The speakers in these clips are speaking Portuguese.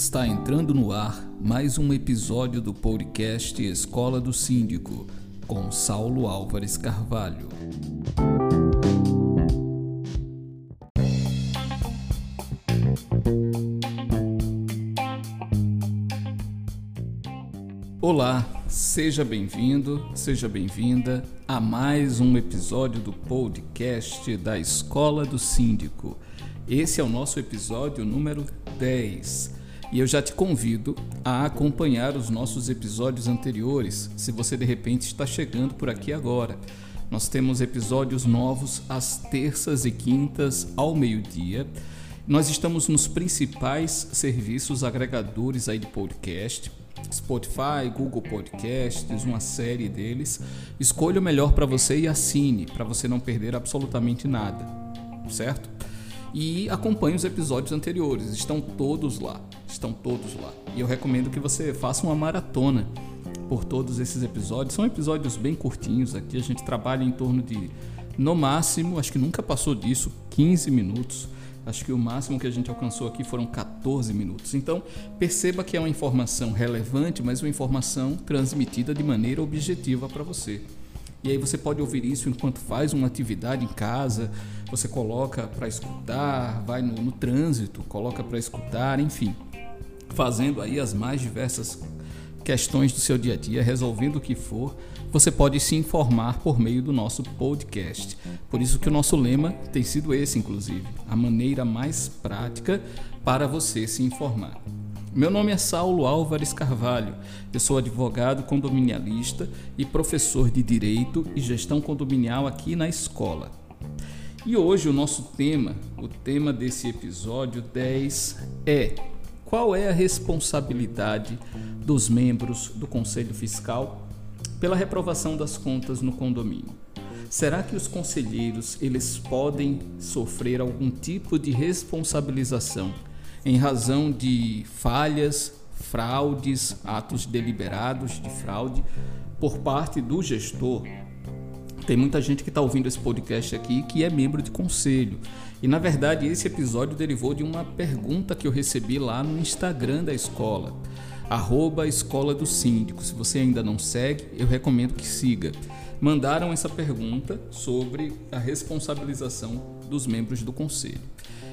Está entrando no ar mais um episódio do podcast Escola do Síndico, com Saulo Álvares Carvalho. Olá, seja bem-vindo, seja bem-vinda a mais um episódio do podcast da Escola do Síndico. Esse é o nosso episódio número 10. E eu já te convido a acompanhar os nossos episódios anteriores, se você de repente está chegando por aqui agora. Nós temos episódios novos às terças e quintas ao meio-dia. Nós estamos nos principais serviços agregadores aí de podcast, Spotify, Google Podcasts, uma série deles. Escolha o melhor para você e assine, para você não perder absolutamente nada, certo? E acompanhe os episódios anteriores. Estão todos lá. Estão todos lá. E eu recomendo que você faça uma maratona por todos esses episódios. São episódios bem curtinhos aqui. A gente trabalha em torno de, no máximo, acho que nunca passou disso, 15 minutos. Acho que o máximo que a gente alcançou aqui foram 14 minutos. Então, perceba que é uma informação relevante, mas uma informação transmitida de maneira objetiva para você. E aí você pode ouvir isso enquanto faz uma atividade em casa, você coloca para escutar, vai no, no trânsito, coloca para escutar, enfim, fazendo aí as mais diversas questões do seu dia a dia, resolvendo o que for, você pode se informar por meio do nosso podcast. Por isso que o nosso lema tem sido esse, inclusive, a maneira mais prática para você se informar. Meu nome é Saulo Álvares Carvalho. Eu sou advogado condominialista e professor de Direito e Gestão Condominial aqui na escola. E hoje o nosso tema, o tema desse episódio 10 é: qual é a responsabilidade dos membros do Conselho Fiscal pela reprovação das contas no condomínio? Será que os conselheiros eles podem sofrer algum tipo de responsabilização? Em razão de falhas, fraudes, atos deliberados de fraude por parte do gestor. Tem muita gente que está ouvindo esse podcast aqui que é membro de conselho. E na verdade esse episódio derivou de uma pergunta que eu recebi lá no Instagram da escola, arroba Escola do Síndico. Se você ainda não segue, eu recomendo que siga. Mandaram essa pergunta sobre a responsabilização dos membros do conselho.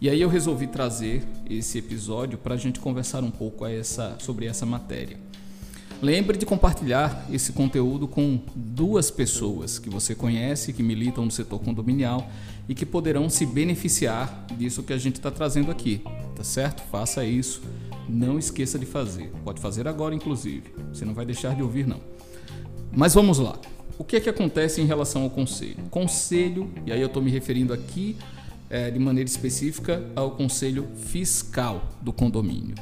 E aí eu resolvi trazer esse episódio para a gente conversar um pouco essa, sobre essa matéria. Lembre de compartilhar esse conteúdo com duas pessoas que você conhece, que militam no setor condominial e que poderão se beneficiar disso que a gente está trazendo aqui, tá certo? Faça isso, não esqueça de fazer. Pode fazer agora, inclusive. Você não vai deixar de ouvir, não. Mas vamos lá. O que é que acontece em relação ao conselho? Conselho, e aí eu estou me referindo aqui é, de maneira específica ao Conselho Fiscal do condomínio.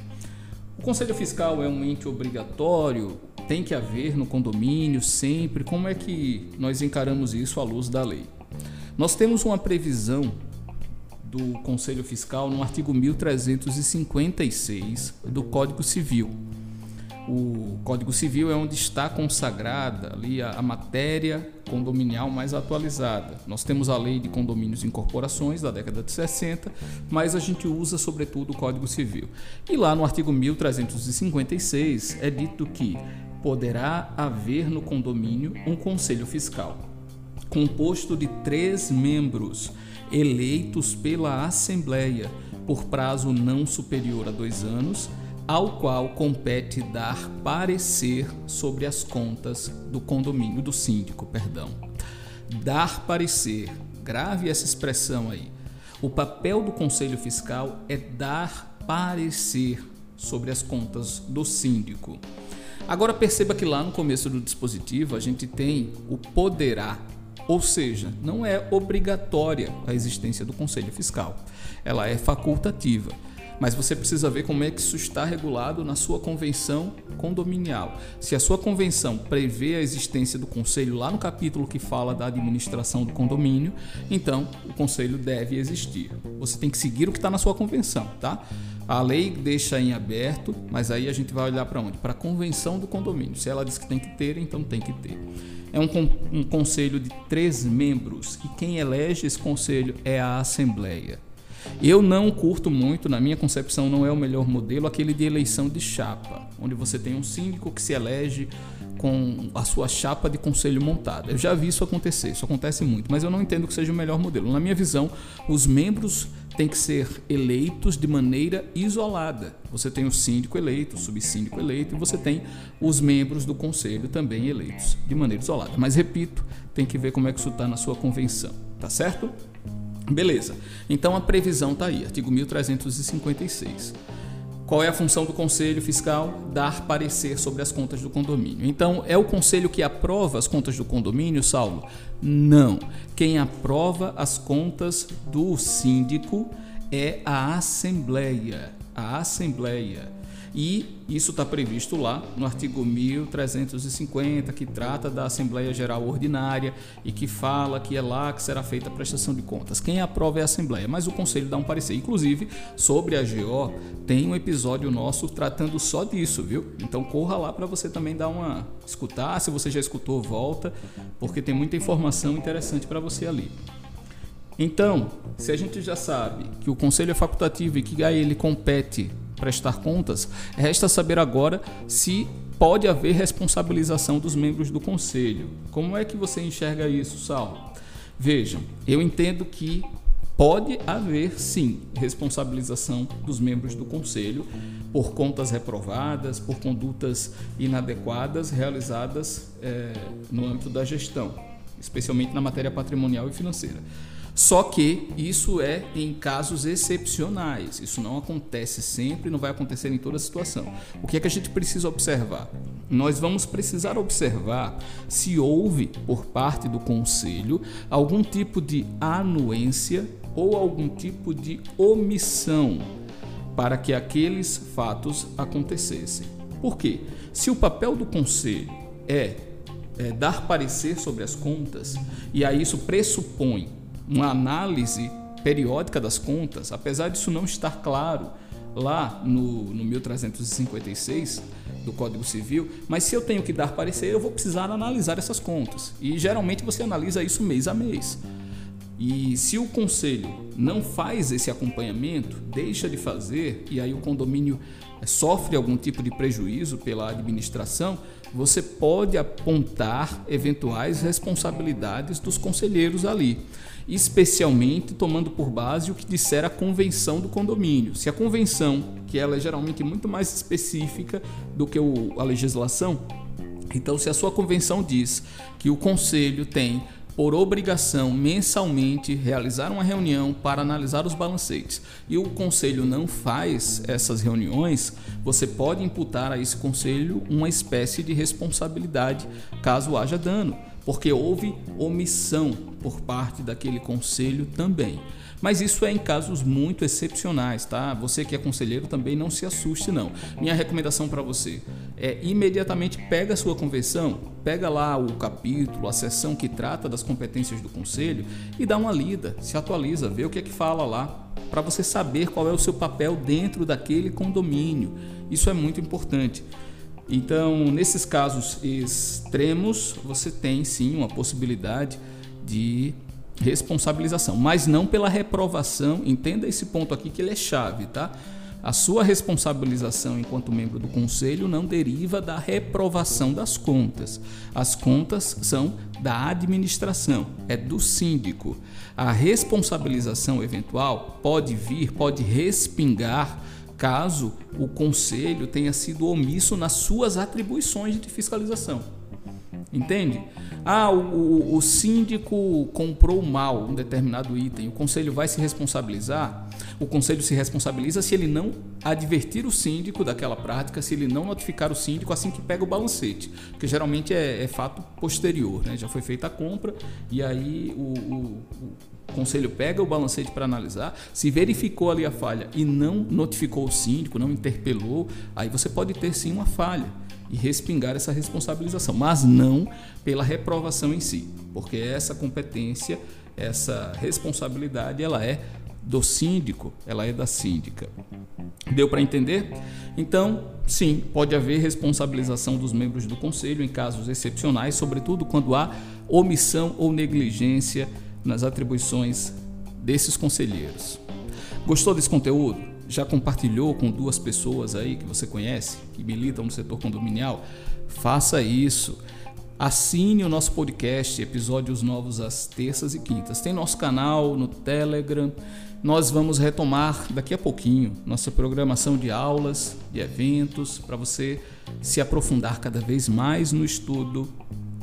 O Conselho Fiscal é um ente obrigatório, tem que haver no condomínio sempre. Como é que nós encaramos isso à luz da lei? Nós temos uma previsão do Conselho Fiscal no artigo 1356 do Código Civil o Código Civil é onde está consagrada ali a, a, matéria condominial mais atualizada. Nós temos a Lei de Condomínios e Incorporações da década de 60, mas a gente usa sobretudo o Código Civil. E lá no artigo 1356 é dito que poderá haver no condomínio um conselho fiscal, composto de três membros eleitos pela Assembleia por prazo não superior a dois anos ao qual compete dar parecer sobre as contas do condomínio do síndico, perdão. Dar parecer, grave essa expressão aí. O papel do Conselho Fiscal é dar parecer sobre as contas do síndico. Agora perceba que lá no começo do dispositivo a gente tem o poderá, ou seja, não é obrigatória a existência do Conselho Fiscal. Ela é facultativa mas você precisa ver como é que isso está regulado na sua convenção condominial. Se a sua convenção prevê a existência do conselho lá no capítulo que fala da administração do condomínio, então o conselho deve existir. Você tem que seguir o que está na sua convenção, tá? A lei deixa em aberto, mas aí a gente vai olhar para onde? Para a convenção do condomínio. Se ela diz que tem que ter, então tem que ter. É um, um conselho de três membros e quem elege esse conselho é a Assembleia. Eu não curto muito, na minha concepção, não é o melhor modelo, aquele de eleição de chapa, onde você tem um síndico que se elege com a sua chapa de conselho montada. Eu já vi isso acontecer, isso acontece muito, mas eu não entendo que seja o melhor modelo. Na minha visão, os membros têm que ser eleitos de maneira isolada. Você tem o síndico eleito, o subsíndico eleito e você tem os membros do conselho também eleitos de maneira isolada. Mas repito, tem que ver como é que isso está na sua convenção, tá certo? Beleza. Então a previsão está aí, artigo 1356. Qual é a função do Conselho Fiscal? Dar parecer sobre as contas do condomínio. Então, é o Conselho que aprova as contas do condomínio, Saulo? Não. Quem aprova as contas do síndico é a Assembleia. A Assembleia. E isso está previsto lá no artigo 1350, que trata da Assembleia Geral Ordinária e que fala que é lá que será feita a prestação de contas. Quem aprova é a Assembleia, mas o Conselho dá um parecer. Inclusive, sobre a GO, tem um episódio nosso tratando só disso, viu? Então corra lá para você também dar uma escutar. Se você já escutou, volta, porque tem muita informação interessante para você ali. Então, se a gente já sabe que o conselho é facultativo e que a ele compete prestar contas, resta saber agora se pode haver responsabilização dos membros do conselho. Como é que você enxerga isso, Saulo? Vejam, eu entendo que pode haver sim responsabilização dos membros do conselho por contas reprovadas, por condutas inadequadas realizadas é, no âmbito da gestão, especialmente na matéria patrimonial e financeira. Só que isso é em casos excepcionais. Isso não acontece sempre, não vai acontecer em toda situação. O que é que a gente precisa observar? Nós vamos precisar observar se houve, por parte do conselho, algum tipo de anuência ou algum tipo de omissão para que aqueles fatos acontecessem. Por quê? Se o papel do conselho é, é dar parecer sobre as contas, e aí isso pressupõe uma análise periódica das contas, apesar disso não estar claro lá no, no 1356 do Código Civil, mas se eu tenho que dar parecer, eu vou precisar analisar essas contas. E geralmente você analisa isso mês a mês. E se o conselho não faz esse acompanhamento, deixa de fazer, e aí o condomínio sofre algum tipo de prejuízo pela administração, você pode apontar eventuais responsabilidades dos conselheiros ali especialmente tomando por base o que disser a convenção do condomínio. Se a convenção, que ela é geralmente muito mais específica do que a legislação, então se a sua convenção diz que o conselho tem por obrigação mensalmente realizar uma reunião para analisar os balancetes e o conselho não faz essas reuniões, você pode imputar a esse conselho uma espécie de responsabilidade caso haja dano porque houve omissão por parte daquele conselho também. Mas isso é em casos muito excepcionais, tá? Você que é conselheiro também não se assuste não. Minha recomendação para você é imediatamente pega a sua convenção, pega lá o capítulo, a seção que trata das competências do conselho e dá uma lida, se atualiza, vê o que é que fala lá, para você saber qual é o seu papel dentro daquele condomínio. Isso é muito importante. Então, nesses casos extremos, você tem sim uma possibilidade de responsabilização, mas não pela reprovação. Entenda esse ponto aqui que ele é chave, tá? A sua responsabilização enquanto membro do conselho não deriva da reprovação das contas. As contas são da administração, é do síndico. A responsabilização eventual pode vir, pode respingar caso o conselho tenha sido omisso nas suas atribuições de fiscalização. Entende? Ah, o, o, o, síndico comprou mal um determinado item, o conselho vai se responsabilizar? O conselho se responsabiliza se ele não advertir o síndico daquela prática, se ele não notificar o síndico assim que pega o balancete, porque geralmente é, é fato posterior, né? já foi feita a compra e aí o, o conselho pega o balancete para analisar, se verificou ali a falha e não notificou o síndico, não interpelou, aí você pode ter sim uma falha e respingar essa responsabilização, mas não pela reprovação em si, porque essa competência, essa responsabilidade, ela é do síndico, ela é da síndica. Deu para entender? Então, sim, pode haver responsabilização dos membros do conselho em casos excepcionais, sobretudo quando há omissão ou negligência nas atribuições desses conselheiros. Gostou desse conteúdo? Já compartilhou com duas pessoas aí que você conhece, que militam no setor condominial? Faça isso. Assine o nosso podcast, episódios novos às terças e quintas. Tem nosso canal no Telegram. Nós vamos retomar daqui a pouquinho nossa programação de aulas, de eventos, para você se aprofundar cada vez mais no estudo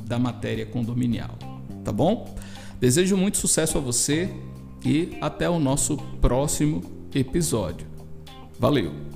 da matéria condominial. Tá bom? Desejo muito sucesso a você e até o nosso próximo episódio. Valeu!